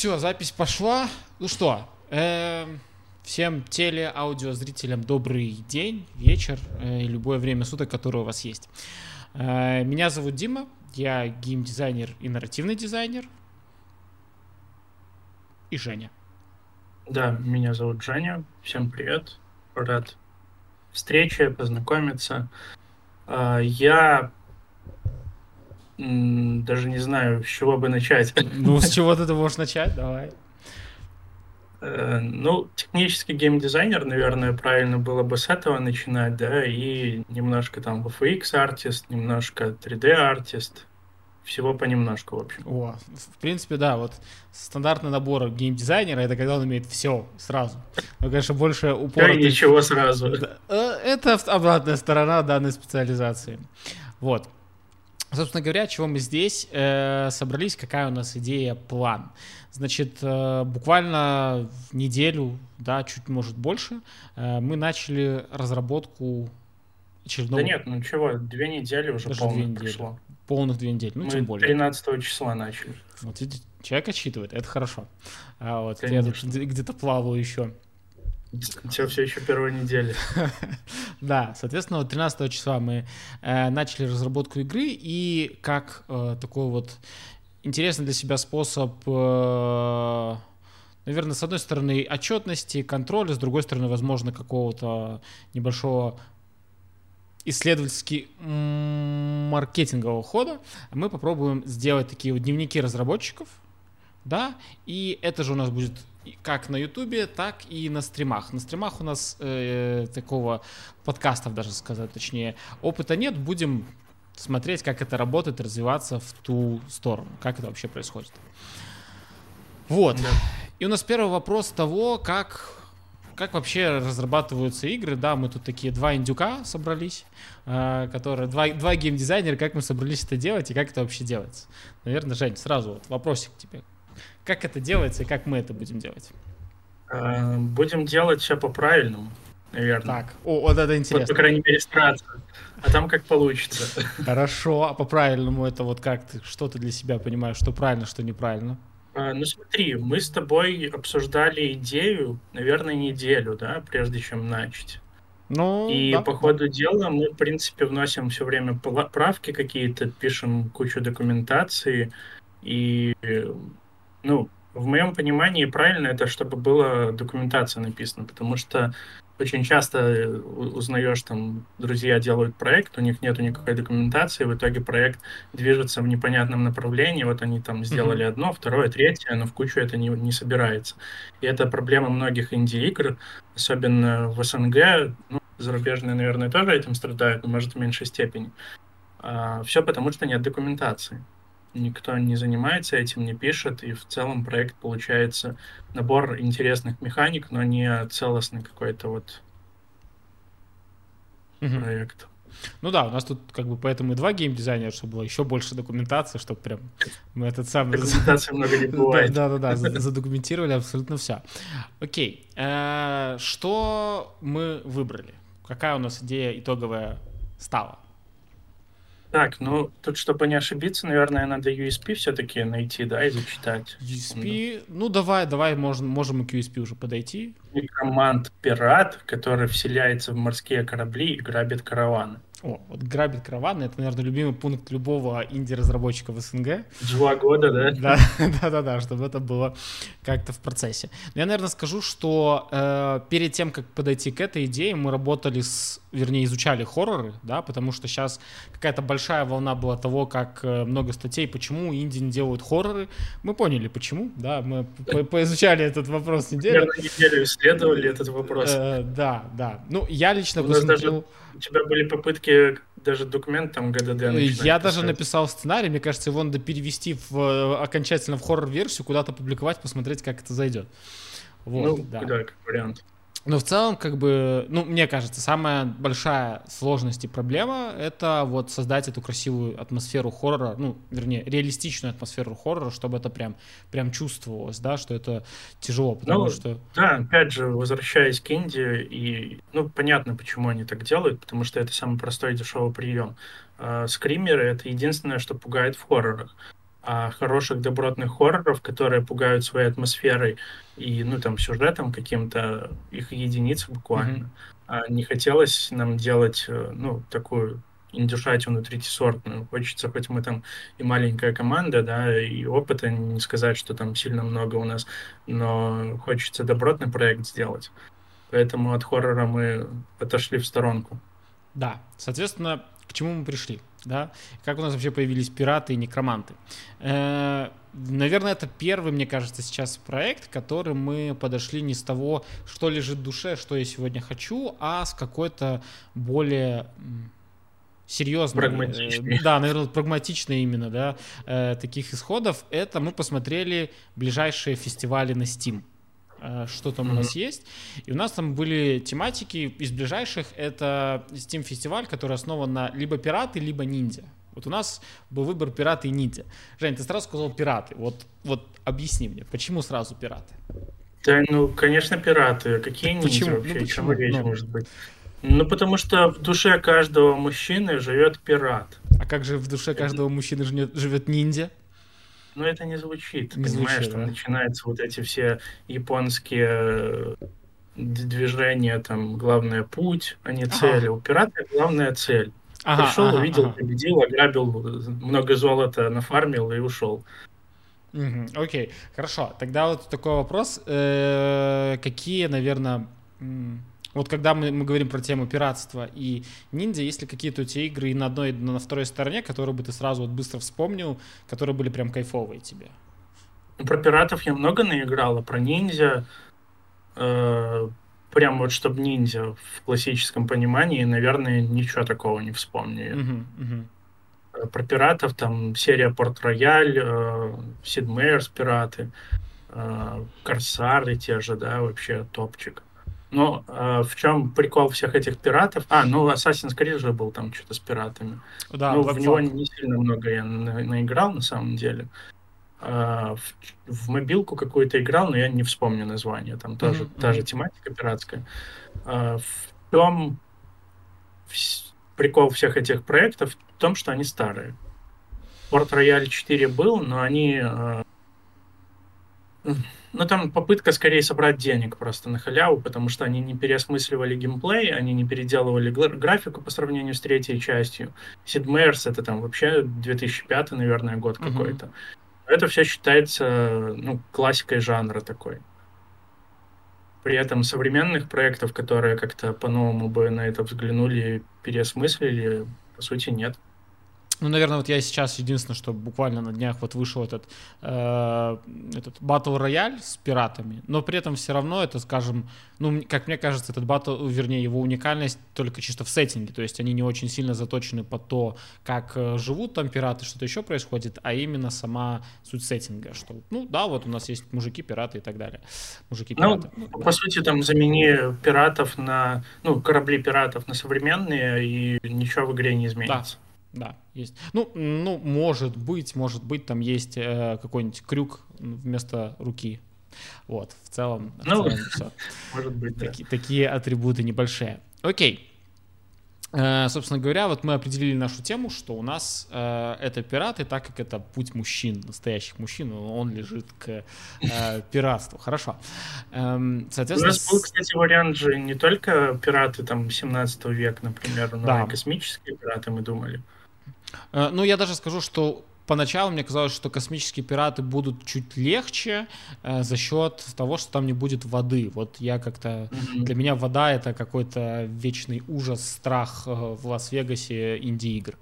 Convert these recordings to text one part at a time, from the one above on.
Все, запись пошла. Ну что, эм, всем теле, аудио, зрителям добрый день, вечер э, любое время суток, которое у вас есть. Э, меня зовут Дима, я геймдизайнер и нарративный дизайнер. И Женя. Да, меня зовут Женя. Всем привет. Рад встрече, познакомиться. А, я даже не знаю, с чего бы начать. Ну, с чего ты можешь начать? Давай. Э, ну, технический геймдизайнер, наверное, правильно было бы с этого начинать, да, и немножко там VFX артист, немножко 3D артист, всего понемножку, в общем. О, в принципе, да, вот стандартный набор геймдизайнера это когда он имеет все сразу. Но, конечно, больше упора. Да, ничего сразу. Э, это обратная сторона данной специализации. Вот. Собственно говоря, чего мы здесь э, собрались, какая у нас идея, план. Значит, э, буквально в неделю, да, чуть может больше, э, мы начали разработку очередного... Да нет, ну чего, две недели уже Даже полных две недели. пришло. Полных две недели, ну мы тем более. 13 числа начали. Вот видите, человек отчитывает, это хорошо. А вот я тут где-то плаваю еще. У все еще первая неделя. да, соответственно, 13 числа мы э, начали разработку игры, и как э, такой вот интересный для себя способ, э, наверное, с одной стороны, отчетности, контроля, с другой стороны, возможно, какого-то небольшого исследовательски маркетингового хода, мы попробуем сделать такие вот дневники разработчиков, да, и это же у нас будет как на Ютубе, так и на стримах. На стримах у нас э, такого подкастов даже сказать, точнее, опыта нет. Будем смотреть, как это работает, развиваться в ту сторону, как это вообще происходит. Вот. Да. И у нас первый вопрос того, как как вообще разрабатываются игры. Да, мы тут такие два индюка собрались, э, которые два, два геймдизайнера, как мы собрались это делать и как это вообще делается. Наверное, Жень, сразу вот вопросик к тебе. Как это делается и как мы это будем делать? Э, будем делать все по-правильному, наверное. Так, о, вот это интересно. Вот, по крайней мере, стараться. А там как получится. Хорошо, а по-правильному это вот как ты, что ты для себя понимаешь, что правильно, что неправильно? А, ну смотри, мы с тобой обсуждали идею, наверное, неделю, да, прежде чем начать. Ну, и да, по ходу дела мы, в принципе, вносим все время правки какие-то, пишем кучу документации, и ну, в моем понимании правильно это, чтобы была документация написана, потому что очень часто э, узнаешь, там, друзья делают проект, у них нету никакой документации, в итоге проект движется в непонятном направлении, вот они там сделали mm-hmm. одно, второе, третье, но в кучу это не, не собирается. И это проблема многих инди-игр, особенно в СНГ, ну, зарубежные, наверное, тоже этим страдают, но, может, в меньшей степени. А, все потому, что нет документации никто не занимается этим, не пишет, и в целом проект получается набор интересных механик, но не целостный какой-то вот угу. проект. Ну да, у нас тут как бы поэтому и два геймдизайнера, чтобы было еще больше документации, чтобы прям мы этот самый... Документации много не бывает. Да-да-да, задокументировали абсолютно все. Окей, э, что мы выбрали? Какая у нас идея итоговая стала? Так, ну тут, чтобы не ошибиться, наверное, надо USP все-таки найти, да, и зачитать. USP, ну, давай, давай, можем, можем и к USP уже подойти. Некромант пират, который вселяется в морские корабли и грабит караваны. О, вот грабит караваны, это, наверное, любимый пункт любого инди-разработчика в СНГ. Два года, да? Да, да, да, да, чтобы это было как-то в процессе. Но я, наверное, скажу, что э, перед тем, как подойти к этой идее, мы работали с, вернее, изучали хорроры, да, потому что сейчас какая-то большая волна была того, как э, много статей, почему инди не делают хорроры. Мы поняли, почему, да, мы по поизучали этот вопрос неделю. Примерно неделю исследовали этот вопрос. Э, да, да. Ну, я лично посмотрел... У тебя были попытки даже документ там ГДД Я даже писать. написал сценарий, мне кажется, его надо перевести в, э, окончательно в хоррор-версию, куда-то публиковать, посмотреть, как это зайдет. Вот, ну, да. да, как вариант. Но в целом, как бы, ну, мне кажется, самая большая сложность и проблема — это вот создать эту красивую атмосферу хоррора, ну, вернее, реалистичную атмосферу хоррора, чтобы это прям, прям чувствовалось, да, что это тяжело, потому ну, что... Да, опять же, возвращаясь к Индии, и, ну, понятно, почему они так делают, потому что это самый простой и дешевый прием. А, скримеры — это единственное, что пугает в хоррорах. А хороших добротных хорроров, которые пугают своей атмосферой и, ну, там, сюжетом каким-то, их единицы буквально. Mm-hmm. А не хотелось нам делать, э, ну, такую индюшатину третьесортную. Хочется, хоть мы там и маленькая команда, да, и опыта, не сказать, что там сильно много у нас, но хочется добротный проект сделать. Поэтому от хоррора мы отошли в сторонку. Да, соответственно, к чему мы пришли? Да? Как у нас вообще появились пираты и некроманты? Э, наверное, это первый, мне кажется, сейчас проект, который мы подошли не с того, что лежит в душе, что я сегодня хочу, а с какой-то более серьезной, прагматичной. Э, да, наверное, прагматичной именно, да, э, таких исходов. Это мы посмотрели ближайшие фестивали на Steam. Э, что там mm-hmm. у нас есть. И у нас там были тематики из ближайших. Это Steam фестиваль, который основан на либо пираты, либо ниндзя. Вот у нас был выбор пираты и ниндзя. Жень, ты сразу сказал пираты. Вот, вот объясни мне, почему сразу пираты? Да, ну, конечно, пираты. Какие ниндзя почему? вообще? Ну, почему? речь ну. может быть? Ну, потому что в душе каждого мужчины живет пират. А как же в душе каждого мужчины живет ниндзя? Ну, это не звучит, не понимаешь, звучит, там да? начинаются вот эти все японские э, движения, там, главное путь, а не цель. Ага. У пирата главная цель. Ага, Пришел, ага, увидел, ага. победил, ограбил, много золота нафармил и ушел. Угу, окей, хорошо. Тогда вот такой вопрос. Э-э- какие, наверное, вот когда мы, мы говорим про тему пиратства и ниндзя, есть ли какие-то у тебя игры и на одной, и на второй стороне, которые бы ты сразу вот быстро вспомнил, которые были прям кайфовые тебе? Про пиратов я много наиграл, а про ниндзя э, прям вот чтобы ниндзя в классическом понимании, наверное, ничего такого не вспомню. Uh-huh, uh-huh. Про пиратов там серия Порт Рояль, э, Сид Мейерс пираты, э, Корсары те же, да, вообще топчик. Ну, э, в чем прикол всех этих пиратов? А, ну, Assassin's Creed же был там что-то с пиратами. Да, ну, в него не сильно много я на- наиграл, на самом деле. Э, в, в мобилку какую-то играл, но я не вспомню название. Там тоже mm-hmm. та же тематика пиратская. Э, в чем прикол всех этих проектов? В том, что они старые. Port Royale 4 был, но они... Э, ну, там попытка скорее собрать денег просто на халяву, потому что они не переосмысливали геймплей, они не переделывали графику по сравнению с третьей частью. Sid Meier's это там вообще 2005, наверное, год uh-huh. какой-то. Это все считается, ну, классикой жанра такой. При этом современных проектов, которые как-то по-новому бы на это взглянули, переосмыслили, по сути, нет. Ну, наверное, вот я сейчас единственное, что буквально на днях вот вышел этот, э, этот Battle Royale с пиратами, но при этом все равно это, скажем, ну, как мне кажется, этот батл, вернее, его уникальность только чисто в сеттинге, то есть они не очень сильно заточены по то, как э, живут там пираты, что-то еще происходит, а именно сама суть сеттинга, что, ну, да, вот у нас есть мужики-пираты и так далее. Мужики-пираты. Ну, по сути, там замени пиратов на, ну, корабли пиратов на современные, и ничего в игре не изменится. Да. Да, есть. Ну, ну, может быть, может быть, там есть э, какой-нибудь крюк вместо руки. Вот, в целом, ну, в целом все. Может быть, да. Таки, такие атрибуты небольшие. Окей. Э, собственно говоря, вот мы определили нашу тему, что у нас э, это пираты, так как это путь мужчин, настоящих мужчин, он лежит к э, пиратству. Хорошо. Эм, соответственно, у нас был, кстати, вариант же не только пираты там 17 века, например, но да. и космические пираты мы думали. Э, ну, я даже скажу, что поначалу мне казалось, что космические пираты будут чуть легче э, за счет того, что там не будет воды. Вот я как-то... Mm-hmm. Для меня вода — это какой-то вечный ужас, страх э, в Лас-Вегасе инди-игр.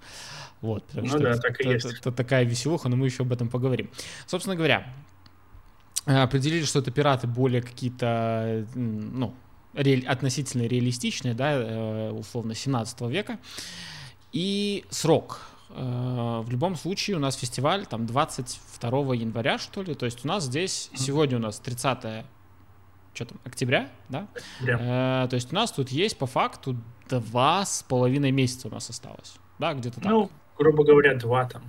Вот, ну что да, это, так и это, есть. Это, это такая веселуха, но мы еще об этом поговорим. Собственно говоря, э, определили, что это пираты более какие-то, ну, ре, относительно реалистичные, да, условно, 17 века. И срок в любом случае у нас фестиваль там 22 января, что ли. То есть у нас здесь, сегодня у нас 30 что там, октября, да? Э, то есть у нас тут есть по факту два с половиной месяца у нас осталось, да, где-то так. Ну, грубо говоря, два там,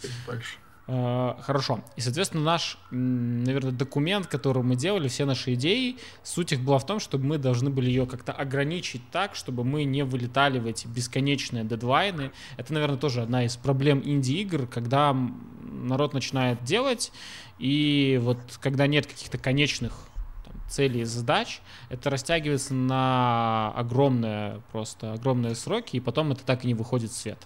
чуть больше. Э, хорошо. И, соответственно, наш, наверное, документ, который мы делали, все наши идеи, суть их была в том, чтобы мы должны были ее как-то ограничить так, чтобы мы не вылетали в эти бесконечные дедлайны. Это, наверное, тоже одна из проблем инди-игр, когда народ начинает делать, и вот когда нет каких-то конечных там, целей и задач, это растягивается на огромные, просто огромные сроки, и потом это так и не выходит в свет.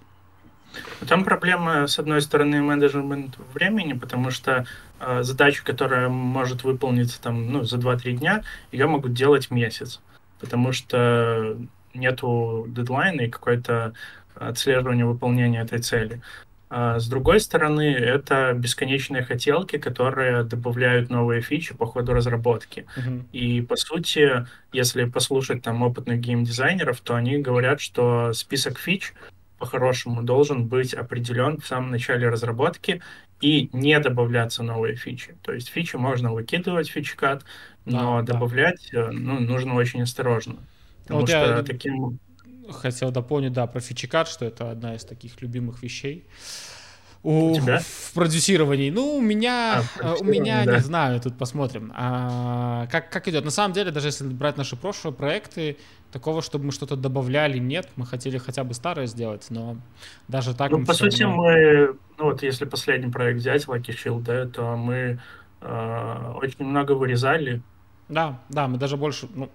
Там проблема, с одной стороны, менеджмент времени, потому что э, задачу, которая может выполниться там, ну, за 2-3 дня, ее могут делать месяц, потому что нету дедлайна и какое-то отслеживание выполнения этой цели. А с другой стороны, это бесконечные хотелки, которые добавляют новые фичи по ходу разработки. Uh-huh. И по сути, если послушать там опытных геймдизайнеров, то они говорят, что список фич по-хорошему должен быть определен в самом начале разработки и не добавляться новые фичи. То есть фичи можно выкидывать фичкат, но да, добавлять да. Ну, нужно очень осторожно. Потому вот что я таким... хотел дополнить, да, про фичикат, что это одна из таких любимых вещей. У, у тебя? в продюсировании. Ну, у меня, а, у меня да. не знаю, тут посмотрим. А, как, как идет? На самом деле, даже если брать наши прошлые проекты, такого, чтобы мы что-то добавляли, нет. Мы хотели хотя бы старое сделать, но даже так... Ну, по сути, равно... мы, ну вот если последний проект взять, Lucky Shield, да, то мы э, очень много вырезали. Да, да, мы даже больше, ну,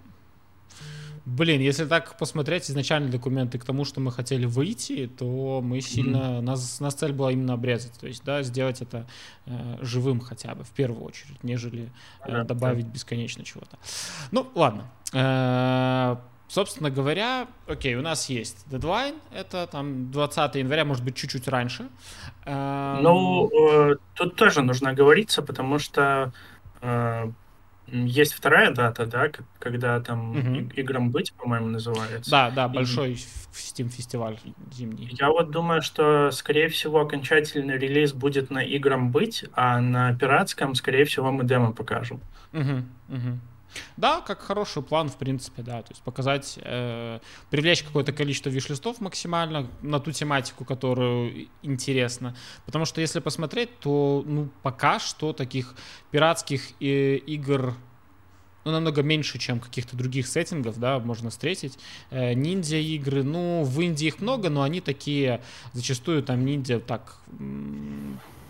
Блин, если так посмотреть изначальные документы к тому, что мы хотели выйти, то мы сильно... Mm-hmm. Нас, нас цель была именно обрезать. То есть, да, сделать это э, живым хотя бы, в первую очередь, нежели э, добавить бесконечно чего-то. Ну, ладно. Э, собственно говоря, окей, у нас есть дедлайн, это там 20 января, может быть, чуть-чуть раньше. Эм, ну, э, тут тоже нужно говориться, потому что э, есть вторая дата, да, когда там угу. играм быть, по-моему, называется. Да, да, большой Steam фестиваль зимний. Я вот думаю, что, скорее всего, окончательный релиз будет на играм быть, а на пиратском, скорее всего, мы демо покажем. Угу, угу. Да, как хороший план, в принципе, да. То есть показать, э, привлечь какое-то количество виш-листов максимально на ту тематику, которую интересно. Потому что если посмотреть, то ну, пока что таких пиратских э, игр ну, намного меньше, чем каких-то других сеттингов, да, можно встретить. Э, ниндзя игры, ну, в Индии их много, но они такие, зачастую там ниндзя так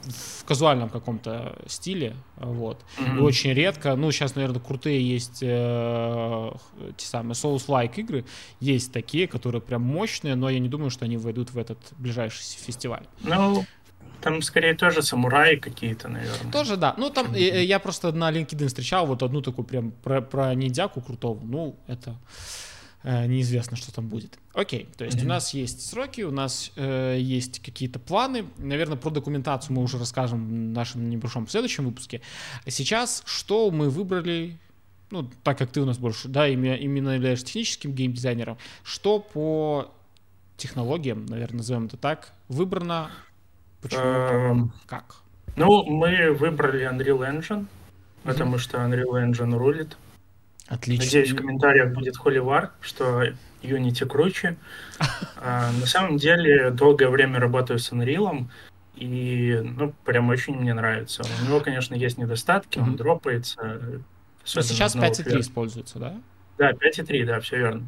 в казуальном каком-то стиле, вот. Mm-hmm. И очень редко, ну, сейчас, наверное, крутые есть э, те самые Souls-like игры, есть такие, которые прям мощные, но я не думаю, что они войдут в этот ближайший фестиваль. Ну, там скорее тоже самураи какие-то, наверное. Тоже, да. Ну, там mm-hmm. я просто на LinkedIn встречал вот одну такую прям про, про ниндзяку крутого. Ну, это Э, неизвестно, что там будет. Окей, то есть mm-hmm. у нас есть сроки, у нас э, есть какие-то планы. Наверное, про документацию мы уже расскажем в нашем небольшом следующем выпуске. Сейчас что мы выбрали, ну, так как ты у нас больше, да, именно, именно являешься техническим геймдизайнером, что по технологиям, наверное, назовем это так, выбрано, почему, um, как? Ну, мы выбрали Unreal Engine, потому что Unreal Engine рулит. Отлично. Надеюсь, в комментариях будет холивар, что Unity круче. А, на самом деле, долгое время работаю с Unreal, и, ну, прям очень мне нравится. У него, конечно, есть недостатки, он дропается. Но сейчас 5.3 используется, да? Да, 5.3, да, все верно.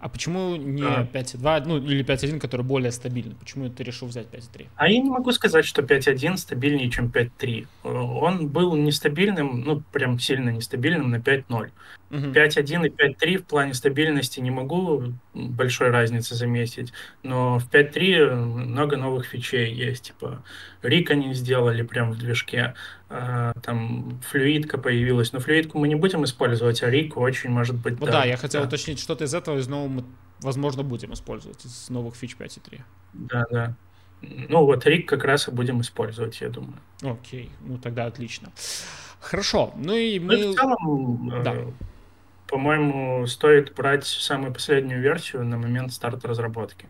А почему не а. 5.2, ну или 5.1, который более стабильный? Почему ты решил взять 5.3? А я не могу сказать, что 5.1 стабильнее, чем 5.3. Он был нестабильным, ну прям сильно нестабильным на 5.0. Угу. 5.1 и 5.3 в плане стабильности не могу большой разницы заметить, но в 5.3 много новых фичей есть, типа Рик они сделали прям в движке, там флюидка появилась, но флюидку мы не будем использовать, а Рик очень может быть... Ну да, да я хотел да. уточнить, что-то из этого из нового мы, возможно, будем использовать, из новых фич 5.3. Да, да. Ну вот Рик как раз и будем использовать, я думаю. Окей, ну тогда отлично. Хорошо, ну и мы... Ну, в целом, да. Э, по-моему, стоит брать самую последнюю версию на момент старта разработки.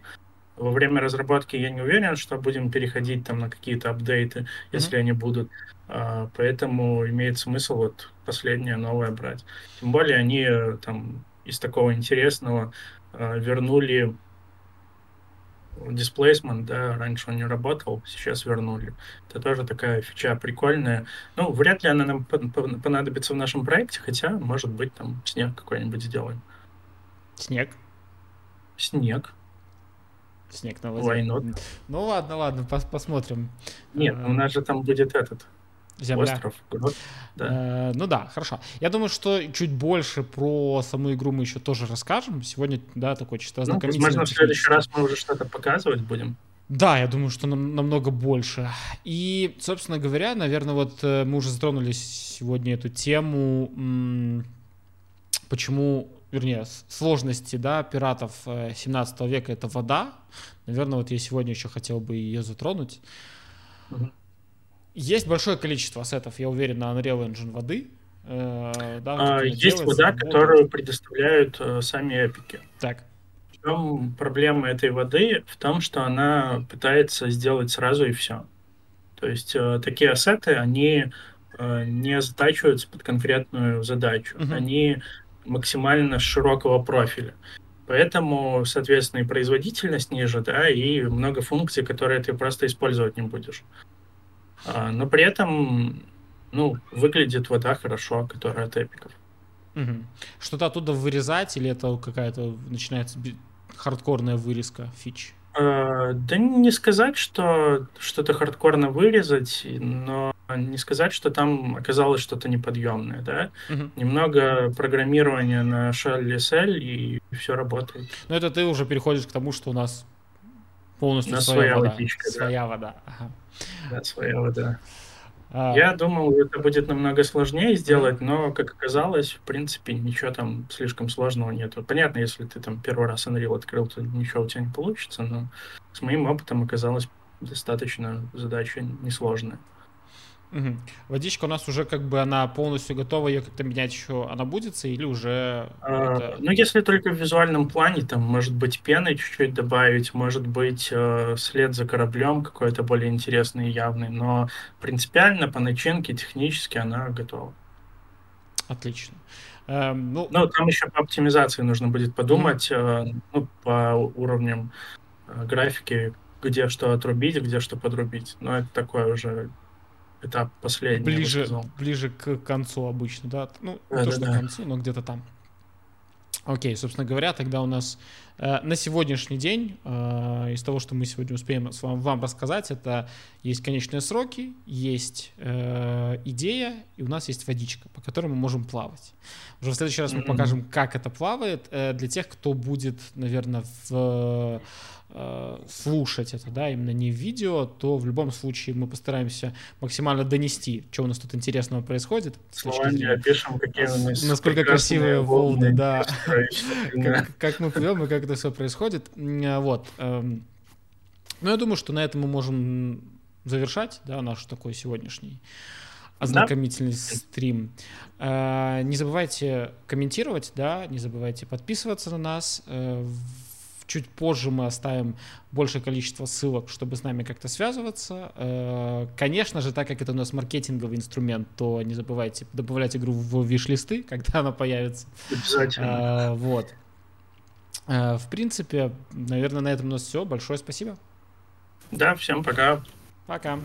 Во время разработки я не уверен, что будем переходить там на какие-то апдейты, если mm-hmm. они будут. А, поэтому имеет смысл вот последнее новое брать. Тем более они э, там из такого интересного а, вернули Displacement, да, раньше он не работал, сейчас вернули. Это тоже такая фича прикольная. Ну, вряд ли она нам понадобится в нашем проекте, хотя, может быть, там снег какой-нибудь сделаем. Снег? Снег. Снег на воде. Ну ладно, ладно, пос посмотрим. Нет, у нас же там будет этот Земля. Остров. Да. Э, ну да, хорошо. Я думаю, что чуть больше про саму игру мы еще тоже расскажем. Сегодня, да, такой чисто. Ну, возможно, в следующий раз мы уже что-то показывать будем. Да, я думаю, что нам, намного больше. И, собственно говоря, наверное, вот э, мы уже затронули сегодня эту тему, почему, вернее, сложности, да, пиратов 17 э, века — это вода. Наверное, вот я сегодня еще хотел бы ее затронуть. Угу. Есть большое количество ассетов, я уверен, на Unreal Engine воды. Э, да, а, есть вода, которую предоставляют э, сами эпики. Так чем проблема этой воды? В том, что она пытается сделать сразу и все. То есть э, такие ассеты, они э, не затачиваются под конкретную задачу. Uh-huh. Они максимально широкого профиля. Поэтому, соответственно, и производительность ниже, да, и много функций, которые ты просто использовать не будешь. А, но при этом, ну, выглядит вода хорошо, которая от эпиков. Угу. Что-то оттуда вырезать или это какая-то начинается хардкорная вырезка фич? Э, да не сказать, что что-то хардкорно вырезать, но не сказать, что там оказалось что-то неподъемное, да. Угу. Немного программирования на Shell SL и все работает. Но это ты уже переходишь к тому, что у нас полностью на своя, своя вода. Водичка, своя да. вода. Ага. Да, своя вода. А... Я думал, это будет намного сложнее сделать, но, как оказалось, в принципе, ничего там слишком сложного нет. Понятно, если ты там первый раз Unreal открыл, то ничего у тебя не получится, но с моим опытом оказалось достаточно задача несложная. Угу. Водичка у нас уже как бы она полностью готова, ее как-то менять еще она будет или уже... А, это... Ну, если только в визуальном плане, там, может быть, пены чуть-чуть добавить, может быть, э, след за кораблем какой-то более интересный и явный, но принципиально по начинке технически она готова. Отлично. Эм, ну... ну, там еще по оптимизации нужно будет подумать, mm-hmm. э, ну, по уровням э, графики, где что отрубить, где что подрубить. Но это такое уже этап последний. Ближе, ближе к концу обычно, да? Ну, да, не то, что да. к концу, но где-то там. Окей, собственно говоря, тогда у нас э, на сегодняшний день, э, из того, что мы сегодня успеем с вами, вам рассказать, это есть конечные сроки, есть э, идея, и у нас есть водичка, по которой мы можем плавать. Уже в следующий раз мы покажем, как это плавает, э, для тех, кто будет, наверное, в Э, слушать это, да, именно не в видео, то в любом случае мы постараемся максимально донести, что у нас тут интересного происходит. Словами опишем, какие у нас Насколько красивые волны, да, как, как мы плывем и как это все происходит. Вот. Эм. Ну, я думаю, что на этом мы можем завершать, да, наш такой сегодняшний ознакомительный да? стрим. Э, не забывайте комментировать, да, не забывайте подписываться на нас. Чуть позже мы оставим большее количество ссылок, чтобы с нами как-то связываться. Э, конечно же, так как это у нас маркетинговый инструмент, то не забывайте добавлять игру в виш-листы, когда она появится. Обязательно. Э, вот. Э, в принципе, наверное, на этом у нас все. Большое спасибо. Да, всем пока. Пока.